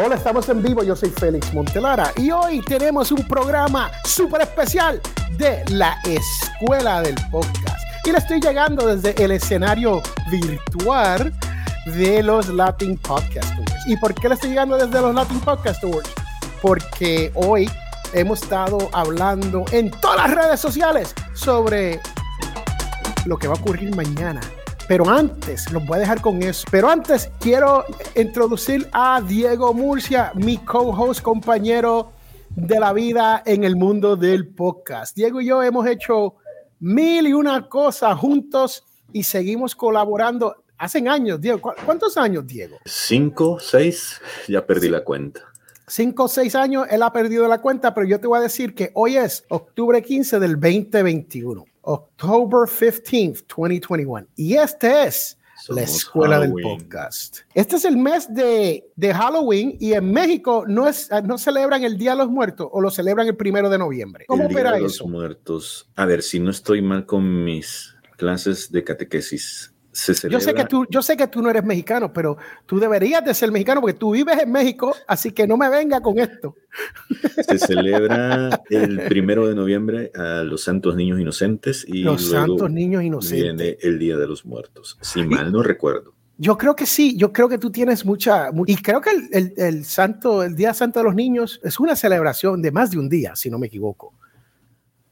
Hola, estamos en vivo. Yo soy Félix Montelara y hoy tenemos un programa súper especial de la Escuela del Podcast. Y le estoy llegando desde el escenario virtual de los Latin Podcast Awards. ¿Y por qué le estoy llegando desde los Latin Podcast Awards? Porque hoy hemos estado hablando en todas las redes sociales sobre lo que va a ocurrir mañana pero antes, los voy a dejar con eso. Pero antes quiero introducir a Diego Murcia, mi co-host, compañero de la vida en el mundo del podcast. Diego y yo hemos hecho mil y una cosas juntos y seguimos colaborando. Hacen años, Diego. ¿Cuántos años, Diego? Cinco, seis, ya perdí la cuenta cinco o seis años, él ha perdido la cuenta, pero yo te voy a decir que hoy es octubre 15 del 2021. October 15th, 2021. Y este es la escuela del podcast. Este es el mes de, de, Halloween y en México no, es, no celebran el Día de los Muertos o lo celebran el primero de noviembre. ¿Cómo el Día de los Muertos. A ver, si no estoy mal con mis clases de catequesis, yo sé, que tú, yo sé que tú no eres mexicano, pero tú deberías de ser mexicano porque tú vives en México, así que no me venga con esto. Se celebra el primero de noviembre a los Santos Niños Inocentes y los Santos Niños Inocentes. Viene el Día de los Muertos, si mal no recuerdo. Yo creo que sí, yo creo que tú tienes mucha, y creo que el, el, el, santo, el Día Santo de los Niños es una celebración de más de un día, si no me equivoco.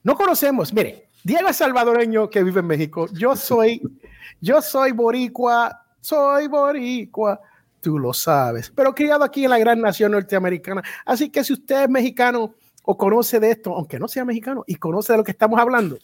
No conocemos, mire, Diego es salvadoreño que vive en México, yo soy yo soy boricua, soy boricua, tú lo sabes, pero criado aquí en la gran nación norteamericana. Así que si usted es mexicano o conoce de esto, aunque no sea mexicano y conoce de lo que estamos hablando,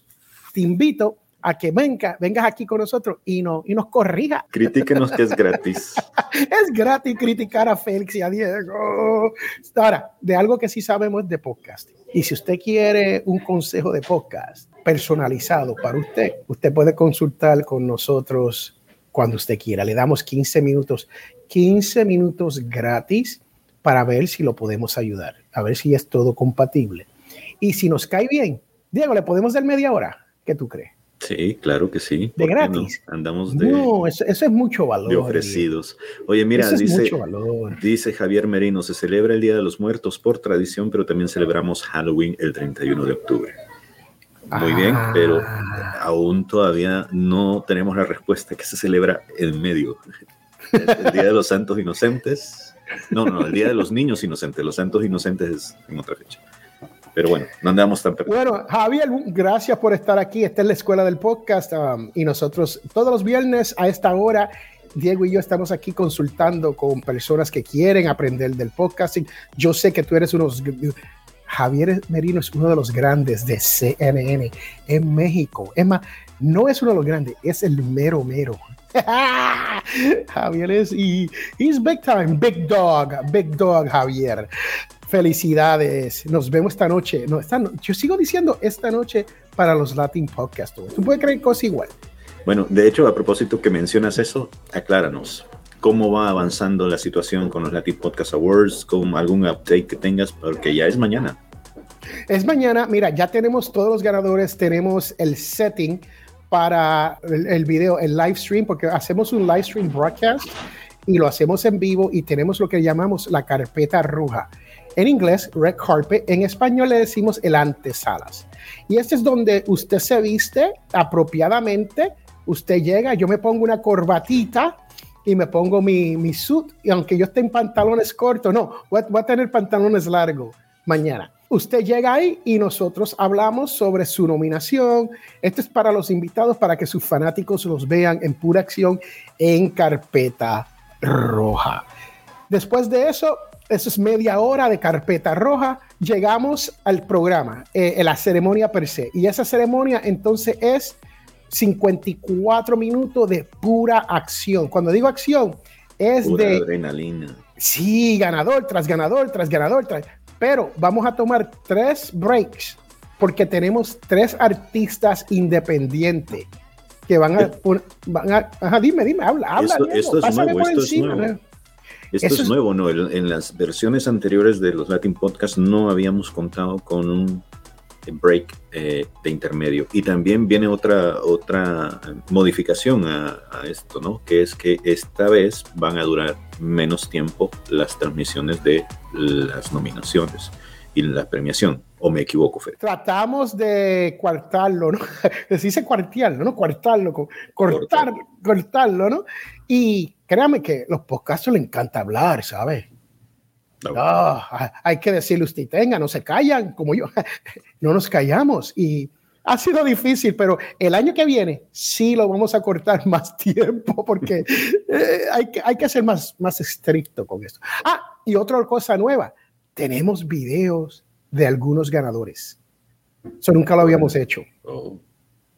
te invito a que venga, vengas aquí con nosotros y, no, y nos corrija. Critíquenos que es gratis. es gratis criticar a Félix y a Diego. Ahora, de algo que sí sabemos de podcasting. Y si usted quiere un consejo de podcast, personalizado para usted. Usted puede consultar con nosotros cuando usted quiera. Le damos 15 minutos, 15 minutos gratis para ver si lo podemos ayudar, a ver si es todo compatible. Y si nos cae bien, Diego, ¿le podemos dar media hora? ¿Qué tú crees? Sí, claro que sí. ¿De gratis? Andamos de... No, eso, es mucho valor. De ofrecidos. Oye, mira, dice, dice Javier Merino, se celebra el Día de los Muertos por tradición, pero también celebramos Halloween el 31 de octubre. Muy bien, pero Ah. aún todavía no tenemos la respuesta que se celebra en medio. El, el Día de los Santos Inocentes. No, no, el Día de los Niños Inocentes. Los Santos Inocentes es en otra fecha. Pero bueno, no andamos tan perdidos. Bueno, Javier, gracias por estar aquí. Esta es la escuela del podcast um, y nosotros todos los viernes a esta hora, Diego y yo estamos aquí consultando con personas que quieren aprender del podcasting. Yo sé que tú eres unos... Javier Merino es uno de los grandes de CNN en México. Es más, no es uno de los grandes, es el mero mero. Javier es y he's big time, big dog, big dog Javier. Felicidades. Nos vemos esta noche. No, esta no, yo sigo diciendo esta noche para los Latin Podcast. ¿Tú puedes creer cosas igual? Bueno, de hecho, a propósito que mencionas eso, acláranos. ¿Cómo va avanzando la situación con los Latin Podcast Awards? ¿Con algún update que tengas? Porque ya es mañana. Es mañana. Mira, ya tenemos todos los ganadores. Tenemos el setting para el, el video, el live stream, porque hacemos un live stream broadcast y lo hacemos en vivo y tenemos lo que llamamos la carpeta roja. En inglés, red carpet. En español le decimos el antesalas. Y este es donde usted se viste apropiadamente. Usted llega, yo me pongo una corbatita y me pongo mi, mi suit. Y aunque yo esté en pantalones cortos, no, voy a, voy a tener pantalones largos mañana. Usted llega ahí y nosotros hablamos sobre su nominación. Esto es para los invitados, para que sus fanáticos los vean en pura acción en carpeta roja. Después de eso, eso es media hora de carpeta roja. Llegamos al programa, eh, la ceremonia per se. Y esa ceremonia entonces es 54 minutos de pura acción. Cuando digo acción, es Pura de... adrenalina. Sí, ganador tras ganador tras ganador. Tras, pero vamos a tomar tres breaks porque tenemos tres artistas independientes que van a, van a ajá, dime, dime, habla, habla. Esto, esto es nuevo, esto encima, es nuevo. Esto Eso es nuevo, ¿no? En las versiones anteriores de los Latin Podcasts no habíamos contado con un break eh, de intermedio. Y también viene otra, otra modificación a, esto, ¿no? Que es que esta vez van a durar menos tiempo las transmisiones de las nominaciones y la premiación. ¿O me equivoco, Fede? Tratamos de cuartarlo, ¿no? Se dice cuartearlo, ¿no? Cuartarlo, cortar, cortarlo, ¿no? Y créame que los podcasts le encanta hablar, ¿sabes? No, hay que decirle usted tenga, no se callan como yo, no nos callamos y ha sido difícil, pero el año que viene sí lo vamos a cortar más tiempo porque eh, hay, que, hay que ser más, más estricto con esto. Ah, y otra cosa nueva, tenemos videos de algunos ganadores. Eso nunca lo habíamos hecho. Oh.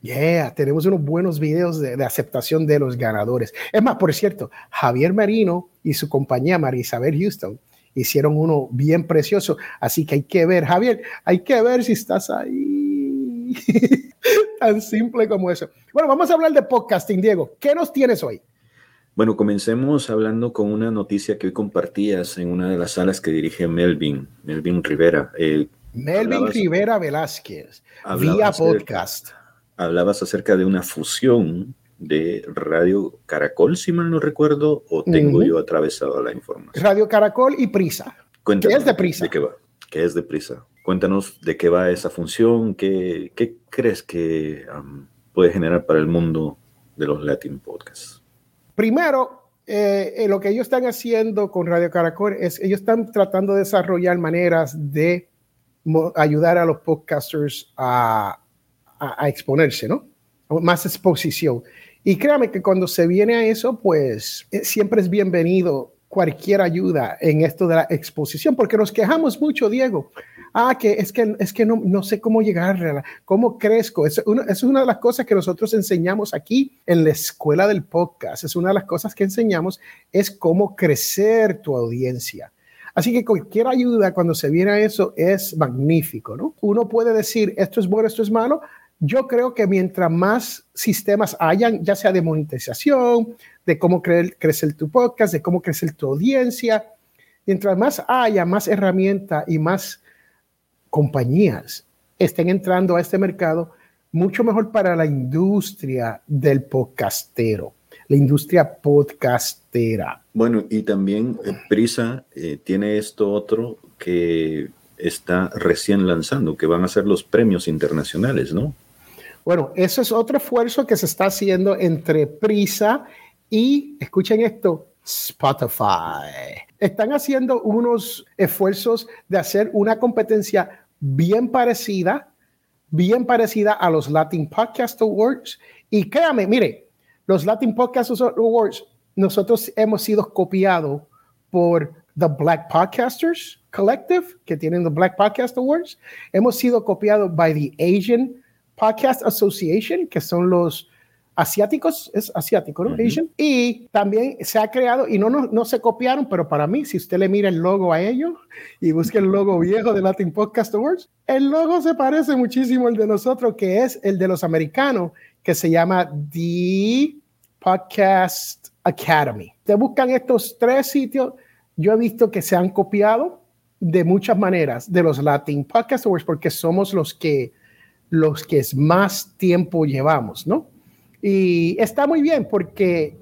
Yeah, tenemos unos buenos videos de, de, aceptación de los ganadores. Es más, por cierto, Javier Marino y su compañía María Isabel Houston hicieron uno bien precioso. Así que hay que ver, Javier, hay que ver si estás ahí. Tan simple como eso. Bueno, vamos a hablar de podcasting, Diego. ¿Qué nos tienes hoy? Bueno, comencemos hablando con una noticia que hoy compartías en una de las salas que dirige Melvin, Melvin Rivera. Eh, Melvin Rivera Velázquez, vía podcast. Hablabas acerca de una fusión de Radio Caracol, si mal no recuerdo, o tengo yo atravesado la información. Radio Caracol y Prisa. ¿Qué es de Prisa? ¿De qué va? ¿Qué es de Prisa? Cuéntanos de qué va esa función, qué, qué crees que puede generar para el mundo de los Latin Podcasts. Primero, eh, eh, lo que ellos están haciendo con Radio Caracol es, ellos están tratando de desarrollar maneras de ayudar a los podcasters a, a exponerse, ¿no? Más exposición. Y créame que cuando se viene a eso, pues eh, siempre es bienvenido cualquier ayuda en esto de la exposición, porque nos quejamos mucho, Diego. Ah, que es que, es que no, no sé cómo llegar, cómo crezco. Es una, es una de las cosas que nosotros enseñamos aquí en la escuela del podcast. Es una de las cosas que enseñamos, es cómo crecer tu audiencia. Así que cualquier ayuda cuando se viene a eso es magnífico, ¿no? Uno puede decir, esto es bueno, esto es malo, yo creo que mientras más sistemas hayan, ya sea de monetización, de cómo crecer tu podcast, de cómo crecer tu audiencia, mientras más haya, más herramientas y más compañías estén entrando a este mercado, mucho mejor para la industria del podcastero, la industria podcastera. Bueno, y también eh, Prisa eh, tiene esto otro que está recién lanzando, que van a ser los premios internacionales, ¿no? Bueno, eso es otro esfuerzo que se está haciendo entre Prisa y, escuchen esto, Spotify. Están haciendo unos esfuerzos de hacer una competencia bien parecida, bien parecida a los Latin Podcast Awards. Y créame, mire, los Latin Podcast Awards, nosotros hemos sido copiados por The Black Podcasters Collective, que tienen the Black Podcast Awards. Hemos sido copiados by the Asian Podcast Association, que son los asiáticos, es asiático, ¿no? Asian. Y también se ha creado, y no, no, no, se copiaron, pero para mí, si usted le mira el logo a ellos y busca el logo viejo de Latin Podcast Awards, el logo se parece muchísimo al de nosotros, que es el de los americanos, que se llama The Podcast Academy. Te buscan estos tres sitios, yo he visto que se han copiado de muchas maneras de los Latin Podcast Awards, porque somos los que los que más tiempo llevamos, ¿no? Y está muy bien porque,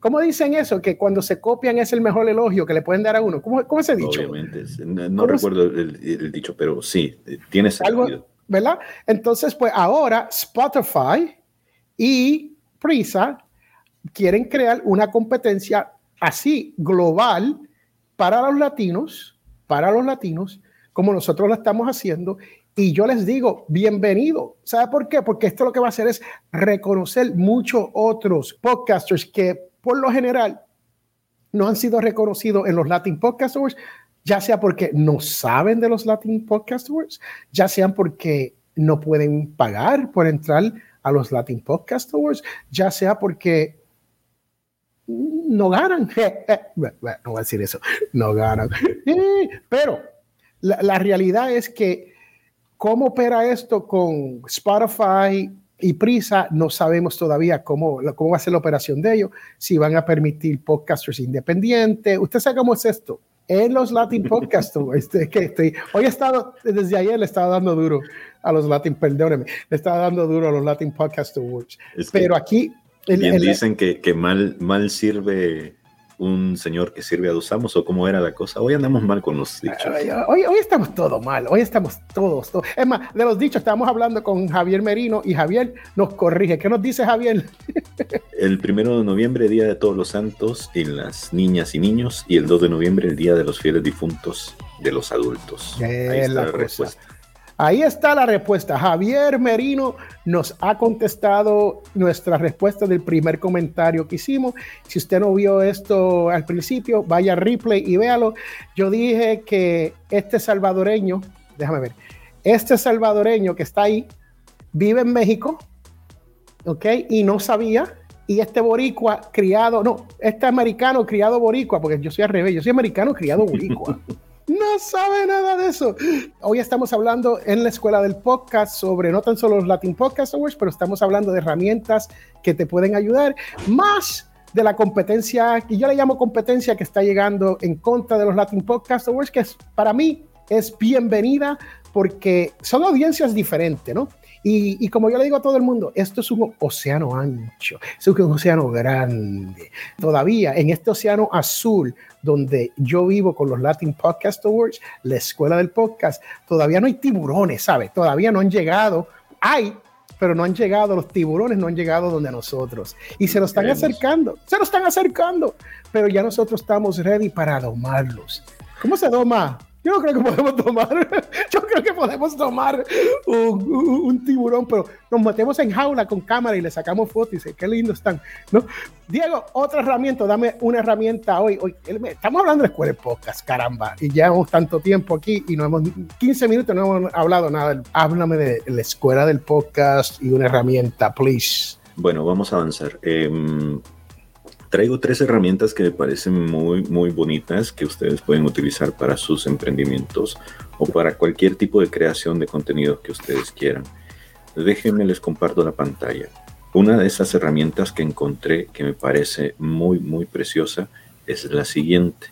¿cómo dicen eso? Que cuando se copian es el mejor elogio que le pueden dar a uno. ¿Cómo, cómo se dicho? Obviamente, no, recuerdo el, dicho, pero sí, tiene sentido. ¿Verdad? Entonces, pues ahora Spotify y Prisa quieren crear una competencia así global para los latinos, para los latinos, como nosotros lo estamos haciendo, y yo les digo, bienvenido. ¿Sabe por qué? Porque esto lo que va a hacer es reconocer muchos otros podcasters que por lo general no han sido reconocidos en los Latin Podcast Awards, ya sea porque no saben de los Latin Podcast Awards, ya sean porque no pueden pagar por entrar a los Latin Podcast Awards, ya sea porque no ganan. no voy a decir eso, no ganan. Pero la, la realidad es que ¿Cómo opera esto con Spotify y Prisa? No sabemos todavía cómo, cómo va a ser la operación de ellos, si van a permitir podcasters independientes. ¿Usted sabe cómo es esto? En los Latin Podcasters, este, que estoy, hoy he estado, desde ayer le estaba dando duro a los Latin, perdóneme, le estaba dando duro a los Latin Podcast Awards. Pero aquí... bien dicen que, que mal, mal sirve un señor que sirve a dos amos o cómo era la cosa. Hoy andamos mal con los dichos. Hoy, hoy estamos todo mal, hoy estamos todos, todos. Es más, de los dichos estamos hablando con Javier Merino y Javier nos corrige. ¿Qué nos dice Javier? El primero de noviembre, Día de Todos los Santos y las niñas y niños, y el 2 de noviembre, el Día de los Fieles Difuntos de los Adultos. Ahí está la, respuesta. Ahí está la respuesta. Javier Merino nos ha contestado nuestra respuesta del primer comentario que hicimos. Si usted no vio esto al principio, vaya a replay y véalo. Yo dije que este salvadoreño, déjame ver, este salvadoreño que está ahí vive en México, ¿ok? Y no sabía. Y este boricua criado, no, este americano criado boricua, porque yo soy al revés, yo soy americano criado boricua. no sabe nada de eso. Hoy estamos hablando en la escuela del podcast sobre no tan solo los Latin Podcast Awards, pero estamos hablando de herramientas que te pueden ayudar, más de la competencia, y yo le llamo competencia que está llegando en contra de los Latin Podcast Awards, que es, para mí es bienvenida porque son audiencias diferentes, ¿no? Y, como yo le digo a todo el mundo, esto es un océano ancho, es un océano grande. Todavía en este océano azul, donde yo vivo con los Latin Podcast Awards, la escuela del podcast, todavía no hay tiburones, ¿sabes? Todavía no han llegado. Hay, pero no han llegado, los tiburones no han llegado donde nosotros. Y se nos están acercando, se nos están acercando, pero ya nosotros estamos ready para domarlos. ¿Cómo se doma yo no creo que podemos tomar, yo creo que podemos tomar un, tiburón, pero nos metemos en jaula con cámara y le sacamos fotos y dice, qué lindo están, ¿no? Diego, otra herramienta, dame una herramienta hoy. hoy estamos hablando de escuela de podcast, caramba, y llevamos tanto tiempo aquí y no hemos, 15 minutos no hemos hablado nada. Háblame de la escuela del podcast y una herramienta, please. Bueno, vamos a avanzar. Eh, traigo tres herramientas que me parecen muy, muy bonitas que ustedes pueden utilizar para sus emprendimientos o para cualquier tipo de creación de contenido que ustedes quieran. Déjenme les comparto la pantalla. Una de esas herramientas que encontré que me parece muy, muy preciosa es la siguiente.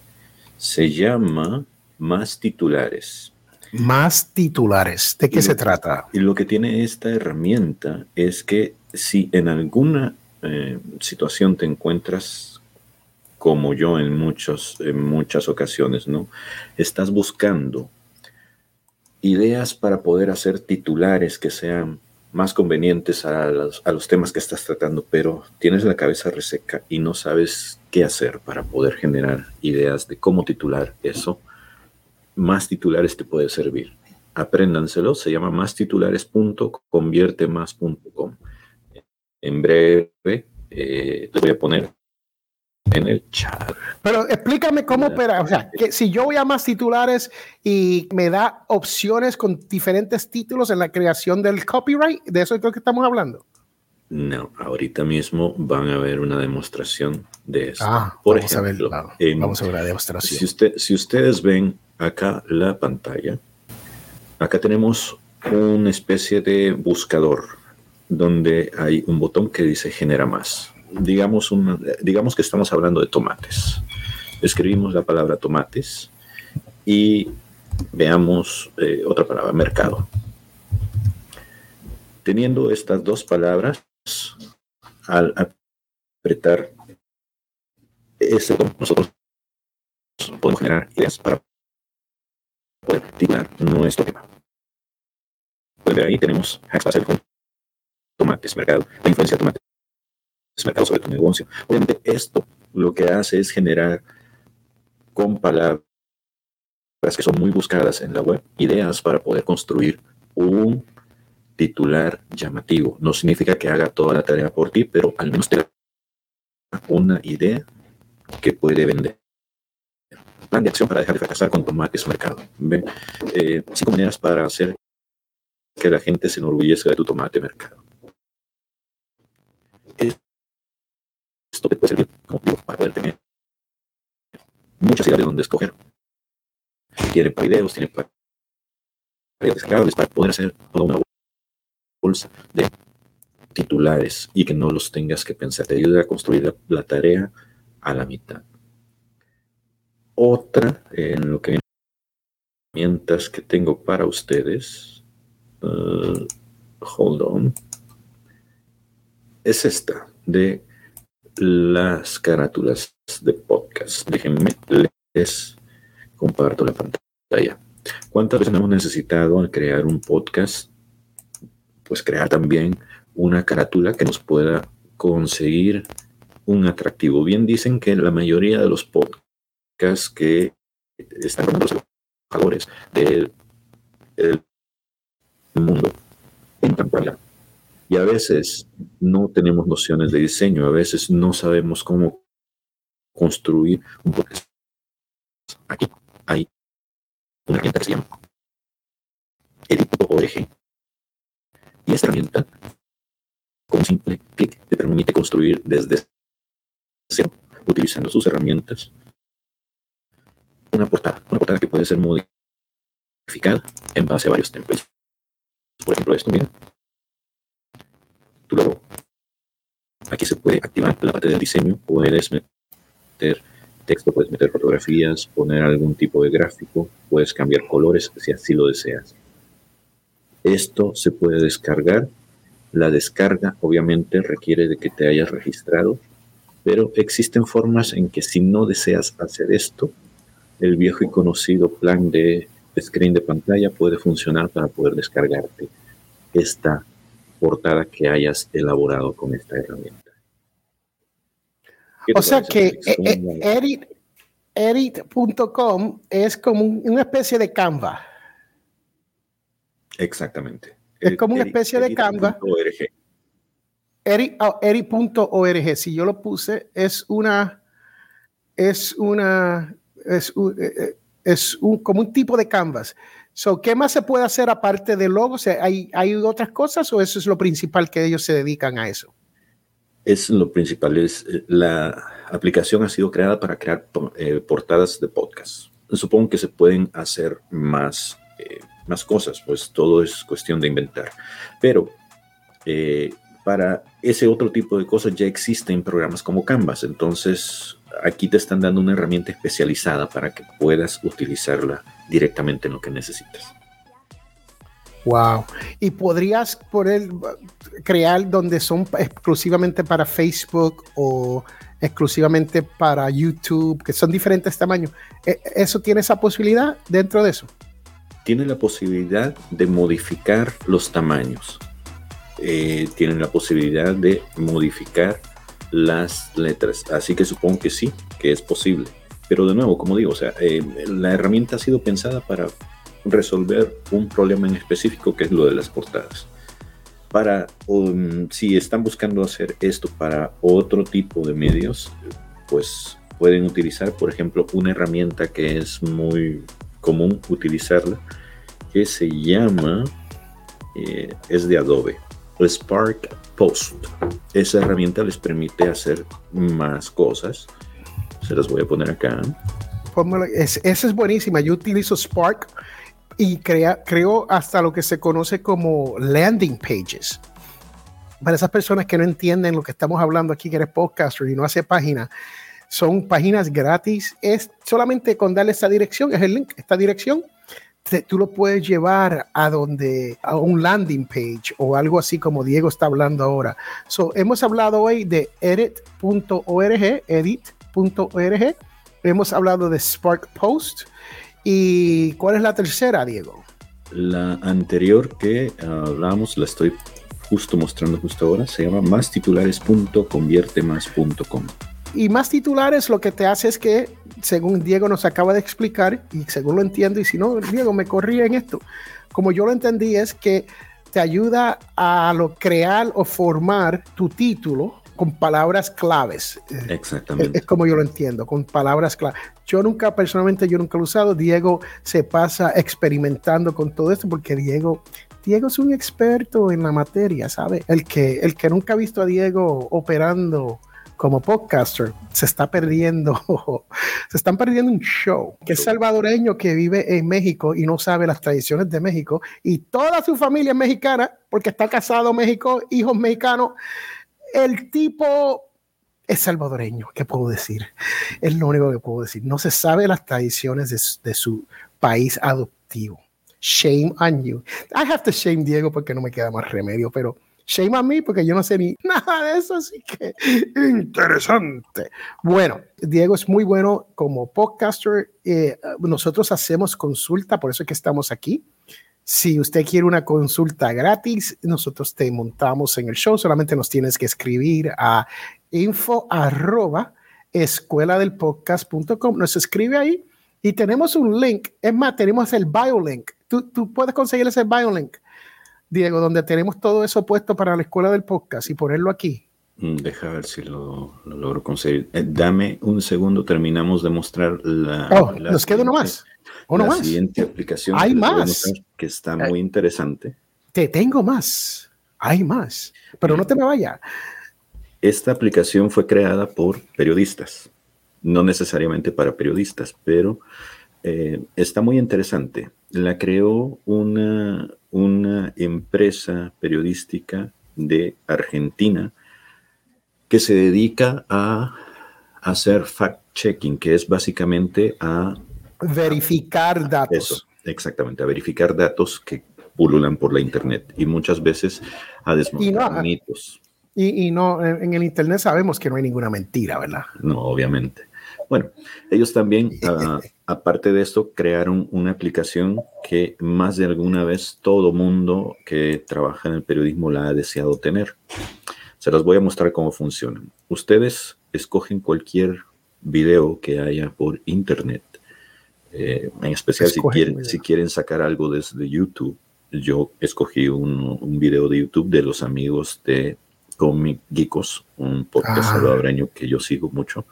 Se llama Más Titulares. Más titulares. ¿De qué se trata? Y lo que tiene esta herramienta es que si en alguna eh, situación te encuentras como yo en, muchos, en muchas ocasiones, ¿no? Estás buscando ideas para poder hacer titulares que sean más convenientes a los, a los, temas que estás tratando, pero tienes la cabeza reseca y no sabes qué hacer para poder generar ideas de cómo titular eso, más titulares te puede servir. Apréndanselo, se llama mastitulares.conviertemas.com en breve eh, les voy a poner en el chat. Pero explícame cómo opera. O sea, que si yo voy a más titulares y me da opciones con diferentes títulos en la creación del copyright, ¿de eso es lo que estamos hablando? No, ahorita mismo van a ver una demostración de eso. Ah, Por ejemplo, vamos a ver la demostración. Si, usted, si ustedes ven acá la pantalla, acá tenemos una especie de buscador donde hay un botón que dice genera más. Digamos, digamos que estamos hablando de tomates. Escribimos la palabra tomates y veamos eh, otra palabra, mercado. Teniendo estas dos palabras, al apretar ese nosotros podemos generar ideas para poder nuestro tema. Pues de ahí tenemos tomates, mercado, la influencia de tomates, mercado sobre tu negocio. Obviamente esto lo que hace es generar con palabras que son muy buscadas en la web, ideas para poder construir un titular llamativo. No significa que haga toda la tarea por ti, pero al menos te da una idea que puede vender. Plan de acción para dejar de fracasar con tomates mercado. Eh, cinco maneras para hacer que la gente se enorgullezca de tu tomate mercado esto te puede servir como para poder tener muchas ideas de dónde escoger. Tiene para videos, tiene para descargables, para poder hacer toda una bolsa de titulares y que no los tengas que pensar. Te ayuda a construir la, tarea a la mitad. Otra en lo que herramientas que tengo para ustedes Uh, hold on. Es esta de las carátulas de podcast. Déjenme les comparto la pantalla. ¿Cuántas veces hemos necesitado al crear un podcast? Pues crear también una carátula que nos pueda conseguir un atractivo. Bien dicen que la mayoría de los podcasts que están con los valores del, del mundo en pantalla y a veces no tenemos nociones de diseño, a veces no sabemos cómo construir un. Aquí hay una herramienta que se llama Edit.org. Y esta herramienta, con un simple clic, te permite construir desde cero, utilizando sus herramientas, una portada, una portada que puede ser modificada en base a varios templates. Por ejemplo, esto, mira, Aquí se puede activar la parte del diseño, puedes meter texto, puedes meter fotografías, poner algún tipo de gráfico, puedes cambiar colores si así lo deseas. Esto se puede descargar. La descarga obviamente requiere de que te hayas registrado, pero existen formas en que si no deseas hacer esto, el viejo y conocido plan de screen de pantalla puede funcionar para poder descargarte esta portada que hayas elaborado con esta herramienta. O sea que edit, edit.com es como una especie de Canva. Exactamente. Es como una especie de Canva. Edit.org. Si yo lo puse, es una, es una, es, eh, eh, es un, como un tipo de canvas. So, ¿Qué más se puede hacer aparte de logos? ¿Hay, ¿Hay otras cosas o eso es lo principal que ellos se dedican a eso? Es lo principal. Es, eh, la aplicación ha sido creada para crear eh, portadas de podcast. Supongo que se pueden hacer más, eh, más cosas, pues todo es cuestión de inventar. Pero para ese otro tipo de cosas ya existen programas como Canvas. Entonces, aquí te están dando una herramienta especializada para que puedas utilizarla directamente en lo que necesitas. Wow. ¿Y podrías poder crear donde son exclusivamente para Facebook o exclusivamente para YouTube, que son diferentes tamaños? ¿E-, ¿Eso tiene esa posibilidad dentro de eso? Tiene la posibilidad de modificar los tamaños. Eh, tiene la posibilidad de modificar las letras. Así que supongo que sí, que es posible. Pero de nuevo, como digo, o sea, eh, la herramienta ha sido pensada para resolver un problema en específico que es lo de las portadas. Para, um, si están buscando hacer esto para otro tipo de medios, pues pueden utilizar, por ejemplo, una herramienta que es muy común utilizarla, que se llama, eh, es de Adobe, Spark Post. Esa herramienta les permite hacer más cosas se las voy a poner acá. esa es buenísima. Yo utilizo Spark y crea, creo hasta lo que se conoce como landing pages. Para esas personas que no entienden lo que estamos hablando aquí, que eres podcaster y no hace página, son páginas gratis. Es solamente con darle esta dirección, es el link, esta dirección. Tú lo puedes llevar a donde a un landing page o algo así como Diego está hablando ahora. So, hemos hablado hoy de edit.org, edit .org. Hemos hablado de Spark Post. ¿Y cuál es la tercera, Diego? La anterior que hablamos, la estoy justo mostrando justo ahora, se llama mastitulares.conviertemas.com. Y más titulares lo que te hace es que, según Diego nos acaba de explicar, y según lo entiendo, y si no, Diego me corría en esto, como yo lo entendí, es que te ayuda a lo crear o formar tu título con palabras claves. Exactamente. Es, como yo lo entiendo, con palabras claves. Yo nunca, personalmente, yo nunca lo he usado. Diego se pasa experimentando con todo esto porque Diego, Diego es un experto en la materia, ¿sabe? El que, el que nunca ha visto a Diego operando como podcaster se está perdiendo, se están perdiendo un show, que es salvadoreño que vive en México y no sabe las tradiciones de México y toda su familia es mexicana porque está casado México, hijos mexicanos el tipo es salvadoreño, ¿qué puedo decir? Es lo único que puedo decir. No se sabe las tradiciones de, su país adoptivo. Shame on you. I have to shame Diego porque no me queda más remedio, pero shame on me porque yo no sé ni nada de eso, así que interesante. Bueno, Diego es muy bueno como podcaster. Eh, nosotros hacemos consulta, por eso es que estamos aquí. Si usted quiere una consulta gratis, nosotros te montamos en el show. Solamente nos tienes que escribir a info del podcast.com. Nos escribe ahí y tenemos un link. Es más, tenemos el biolink. Tú, tú puedes conseguir ese biolink, Diego, donde tenemos todo eso puesto para la escuela del podcast y ponerlo aquí. Mm, deja ver si lo, logro conseguir. Eh, dame un segundo, terminamos de mostrar la. Oh, nos queda uno más. Uno la más. siguiente aplicación. Hay que más. mostrar, Que está muy interesante. Te tengo más. Hay más. Pero no te me vayas. Esta aplicación fue creada por periodistas, no necesariamente para periodistas, pero eh, está muy interesante. La creó una, una empresa periodística de Argentina que se dedica a hacer fact-checking, que es básicamente a Verificar datos. eso, exactamente, a verificar datos que pululan por la internet y muchas veces a desmontar no, mitos. Y, y no, en el Internet sabemos que no hay ninguna mentira, ¿verdad? No, obviamente. Bueno, ellos también, ah, aparte de esto, crearon una aplicación que más de alguna vez todo mundo que trabaja en el periodismo la ha deseado tener. Se las voy a mostrar cómo funcionan. Ustedes escogen cualquier video que haya por internet, eh, en especial si quieren sacar algo desde YouTube. Yo escogí un, un video de YouTube de los amigos de Comic Geekos, un podcast Ah. salvadoreño que yo sigo mucho.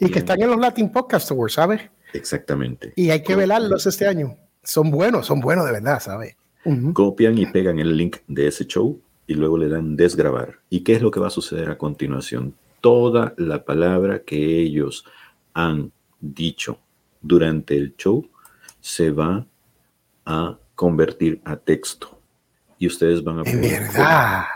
Y que están en los Latin Podcast Awards, ¿sabes? Exactamente. Y hay que velarlos este año. Son buenos, son buenos de verdad, ¿sabes? Copian y pegan el link de ese show y luego le dan desgrabar. ¿Y qué es lo que va a suceder a continuación? Toda la palabra que ellos han dicho durante el show se va a convertir a texto. Y ustedes van a De poder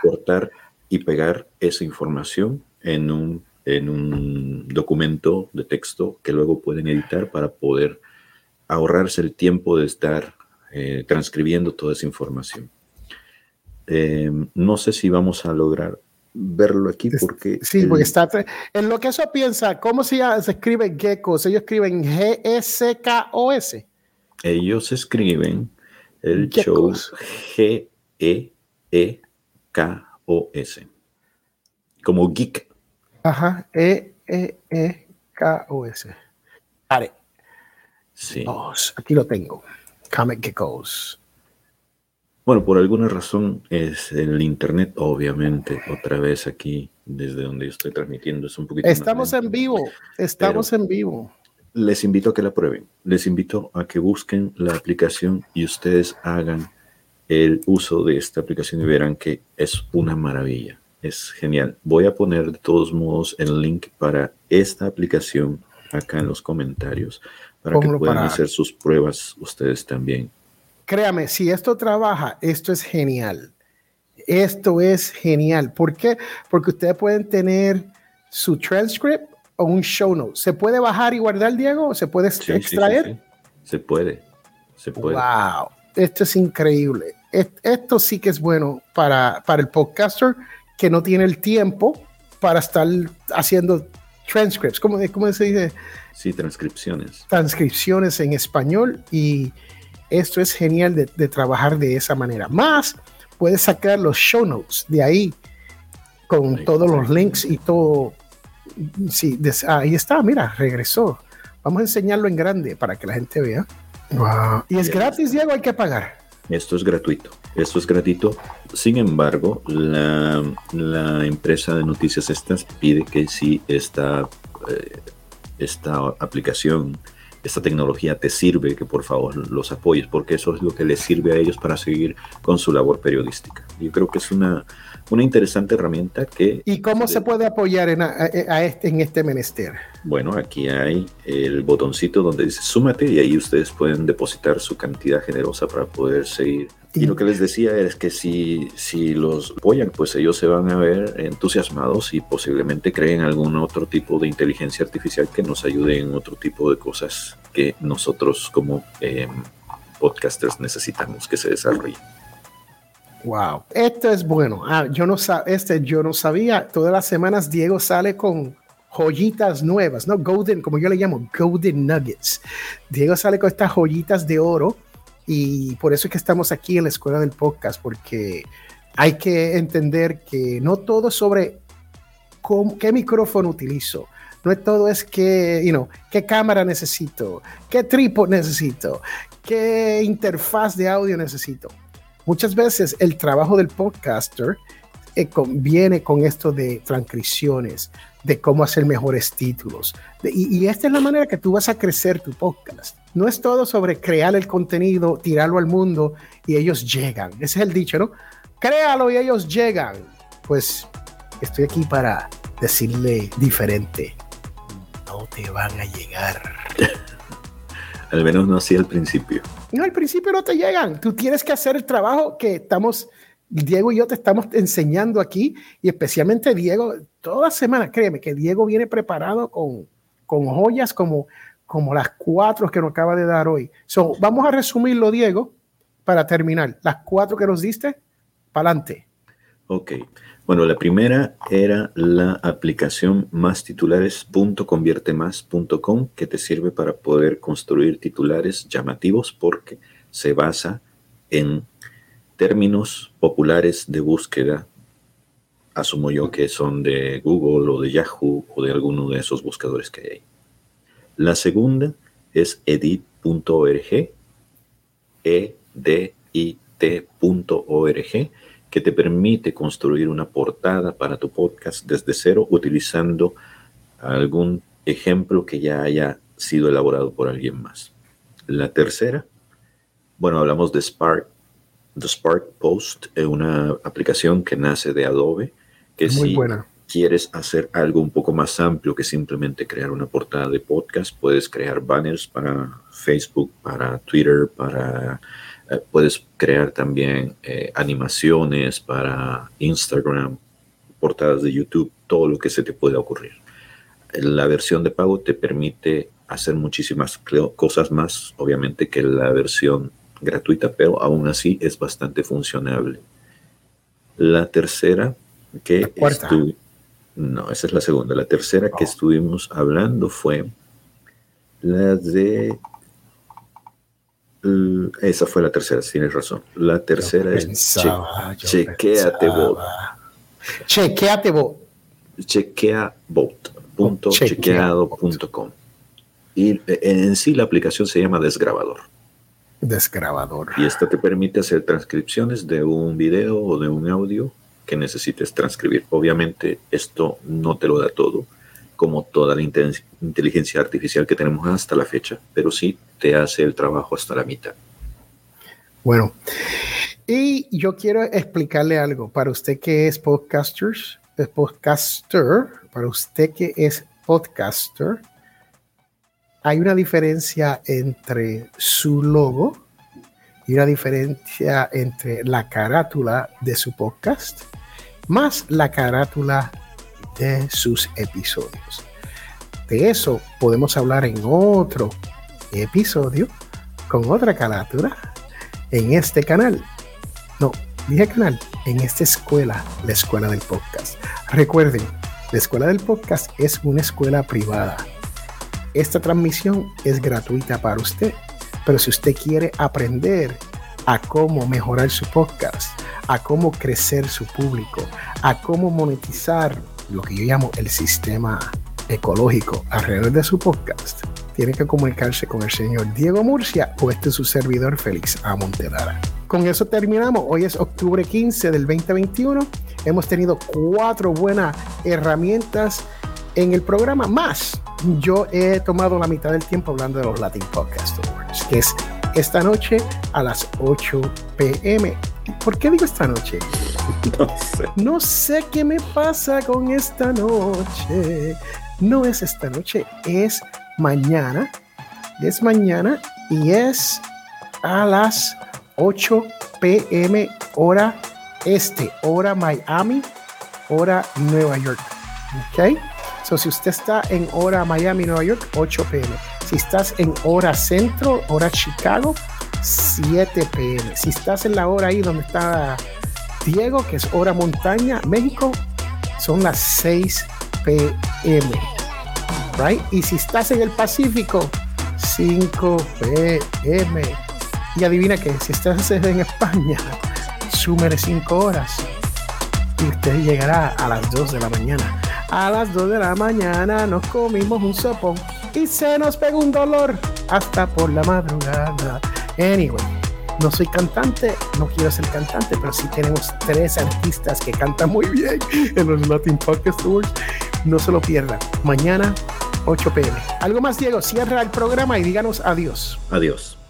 cortar y pegar esa información en un, en un documento de texto que luego pueden editar para poder ahorrarse el tiempo de estar eh, transcribiendo toda esa información. Eh, no sé si vamos a lograr verlo aquí porque... Sí, el- porque está. En lo que eso piensa, ¿cómo se, se escribe geckos? Ellos escriben G-E-C-K-O-S. ellos escriben el show. G-E-E-K-O-S. Como geek. Ajá, E E-E-E-K-O-S. Vale, Sí. dos, aquí lo tengo. Comic Geckos. Bueno, por alguna razón es el internet, obviamente, otra vez aquí desde donde yo estoy transmitiendo es un poquito. más Estamos lento. en vivo, estamos en vivo. Les invito a que la prueben. Les invito a que busquen la aplicación y ustedes hagan el uso de esta aplicación y verán que es una maravilla. Es genial. Voy a poner de todos modos el link para esta aplicación acá en los comentarios para Póngalo que puedan para- hacer sus pruebas ustedes también. Créame, si esto trabaja, esto es genial. Esto es genial. ¿Por qué? Porque ustedes pueden tener su transcript o un show note. ¿Se puede bajar y guardar, Diego? ¿O se puede Sí, sí, sí, extraer? sí. Se puede. Se puede. Wow, esto es increíble. Esto sí que es bueno para, para el podcaster que no tiene el tiempo para estar haciendo transcripts, ¿cómo, cómo se dice? Sí, transcripciones. Transcripciones en español y esto es genial de, de trabajar de esa manera. Más, puedes sacar los show notes de ahí con Ahí, todos los links y todo. Sí, des- ahí está, mira, regresó. Vamos a enseñarlo en grande para que la gente vea. Wow. Y es gratis, Diego, hay que pagar. Esto es gratuito. Esto es gratuito. Sin embargo, la, la empresa de noticias estas pide que si esta, eh, esta aplicación, esta tecnología te sirve, que por favor los apoyes, porque eso es lo que les sirve a ellos para seguir con su labor periodística. Yo creo que es una, una interesante herramienta que... ¿Y cómo se puede apoyar en, a- a este, en este menester? Bueno, aquí hay el botoncito donde dice súmate y ahí ustedes pueden depositar su cantidad generosa para poder seguir. Y lo que les decía es que si, si los apoyan, pues ellos se van a ver entusiasmados y posiblemente creen algún otro tipo de inteligencia artificial que nos ayude en otro tipo de cosas que nosotros como eh, podcasters necesitamos que se desarrolle. Wow, esto es bueno. Ah, yo no este yo no sabía. Todas las semanas Diego sale con joyitas nuevas, ¿no? Golden, como yo le llamo, Golden Nuggets. Diego sale con estas joyitas de oro y por eso es que estamos aquí en la escuela del podcast, porque hay que entender que no todo es sobre qué micrófono utilizo. No todo es que, you know, qué cámara necesito, qué trípode necesito, qué interfaz de audio necesito. Muchas veces el trabajo del podcaster eh, viene con esto de transcripciones, de cómo hacer mejores títulos. y, y, esta es la manera que tú vas a crecer tu podcast. No es todo sobre crear el contenido, tirarlo al mundo y ellos llegan. Ese es el dicho, ¿no? Créalo y ellos llegan. Pues estoy aquí para decirle diferente. No te van a llegar. al menos no así al principio. No, al principio no te llegan. Tú tienes que hacer el trabajo que estamos, Diego y yo te estamos enseñando aquí, y especialmente Diego, toda semana, créeme que Diego viene preparado con, con joyas como, como las cuatro que nos acaba de dar hoy. So, vamos a resumirlo, Diego, para terminar. Las cuatro que nos diste, para adelante. Ok. Bueno, la primera era la aplicación mastitulares.conviertemas.com que te sirve para poder construir titulares llamativos porque se basa en términos populares de búsqueda. Asumo yo que son de Google o de Yahoo o de alguno de esos buscadores que hay. La segunda es edit.org, edit.org que te permite construir una portada para tu podcast desde cero utilizando algún ejemplo que ya haya sido elaborado por alguien más. La tercera, bueno, hablamos de Spark, de Spark Post, una aplicación que nace de Adobe, que si quieres hacer algo un poco más amplio que simplemente crear una portada de podcast, puedes crear banners para Facebook, para Twitter, para eh, puedes crear también eh, animaciones para Instagram, portadas de YouTube, todo lo que se te pueda ocurrir. La versión de pago te permite hacer muchísimas cosas más, obviamente, que la versión gratuita, pero aún así es bastante funcionable. La tercera que no, esa es la segunda. La tercera que oh. estuvimos hablando fue la de esa fue la tercera, tienes razón. La tercera es chequeate bot. Chequeate bot. Chequeabot.chequeado.com. Y eh, en sí la aplicación se llama Desgrabador. Desgrabador. Y esta te permite hacer transcripciones de un video o de un audio que necesites transcribir. Obviamente esto no te lo da todo como toda la inteligencia artificial que tenemos hasta la fecha, pero sí te hace el trabajo hasta la mitad. Bueno, y yo quiero explicarle algo para usted que es podcasters, es podcaster, para usted que es podcaster, hay una diferencia entre su logo y una diferencia entre la carátula de su podcast más la carátula de sus episodios. De eso podemos hablar en otro episodio con otra carátula en este canal. No, dije canal, en esta escuela, la escuela del podcast. Recuerden, la escuela del podcast es una escuela privada. Esta transmisión es gratuita para usted, pero si usted quiere aprender a cómo mejorar su podcast, a cómo crecer su público, a cómo monetizar lo que yo llamo el sistema ecológico alrededor de su podcast, tiene que comunicarse con el señor Diego Murcia o este es su servidor Félix A. Con eso terminamos. Hoy es octubre 15 del 2021. Hemos tenido cuatro buenas herramientas en el programa. Más, yo he tomado la mitad del tiempo hablando de los Latin Podcast Awards, que es esta noche a las 8 pm. ¿Por qué digo esta noche? No sé. No sé qué me pasa con esta noche. No es esta noche, es mañana. Es mañana y es a las 8 pm hora este, hora Miami, hora Nueva York. ¿Ok? So, si usted está en hora Miami, Nueva York, 8 pm. Si estás en hora centro, hora Chicago, 7 pm. Si estás en la hora ahí donde está Diego, que es hora montaña, México, son las 6 pm. Right? Y si estás en el Pacífico, 5 pm. Y adivina que si estás en España, súmere 5 horas y usted llegará a las 2 de la mañana. A las 2 de la mañana nos comimos un sopón y se nos pegó un dolor hasta por la madrugada. Anyway, no soy cantante, no quiero ser cantante, pero sí tenemos tres artistas que cantan muy bien en los Latin Podcast Awards. No se lo pierdan. Mañana, 8 pm. Algo más, Diego, cierra el programa y díganos adiós. Adiós.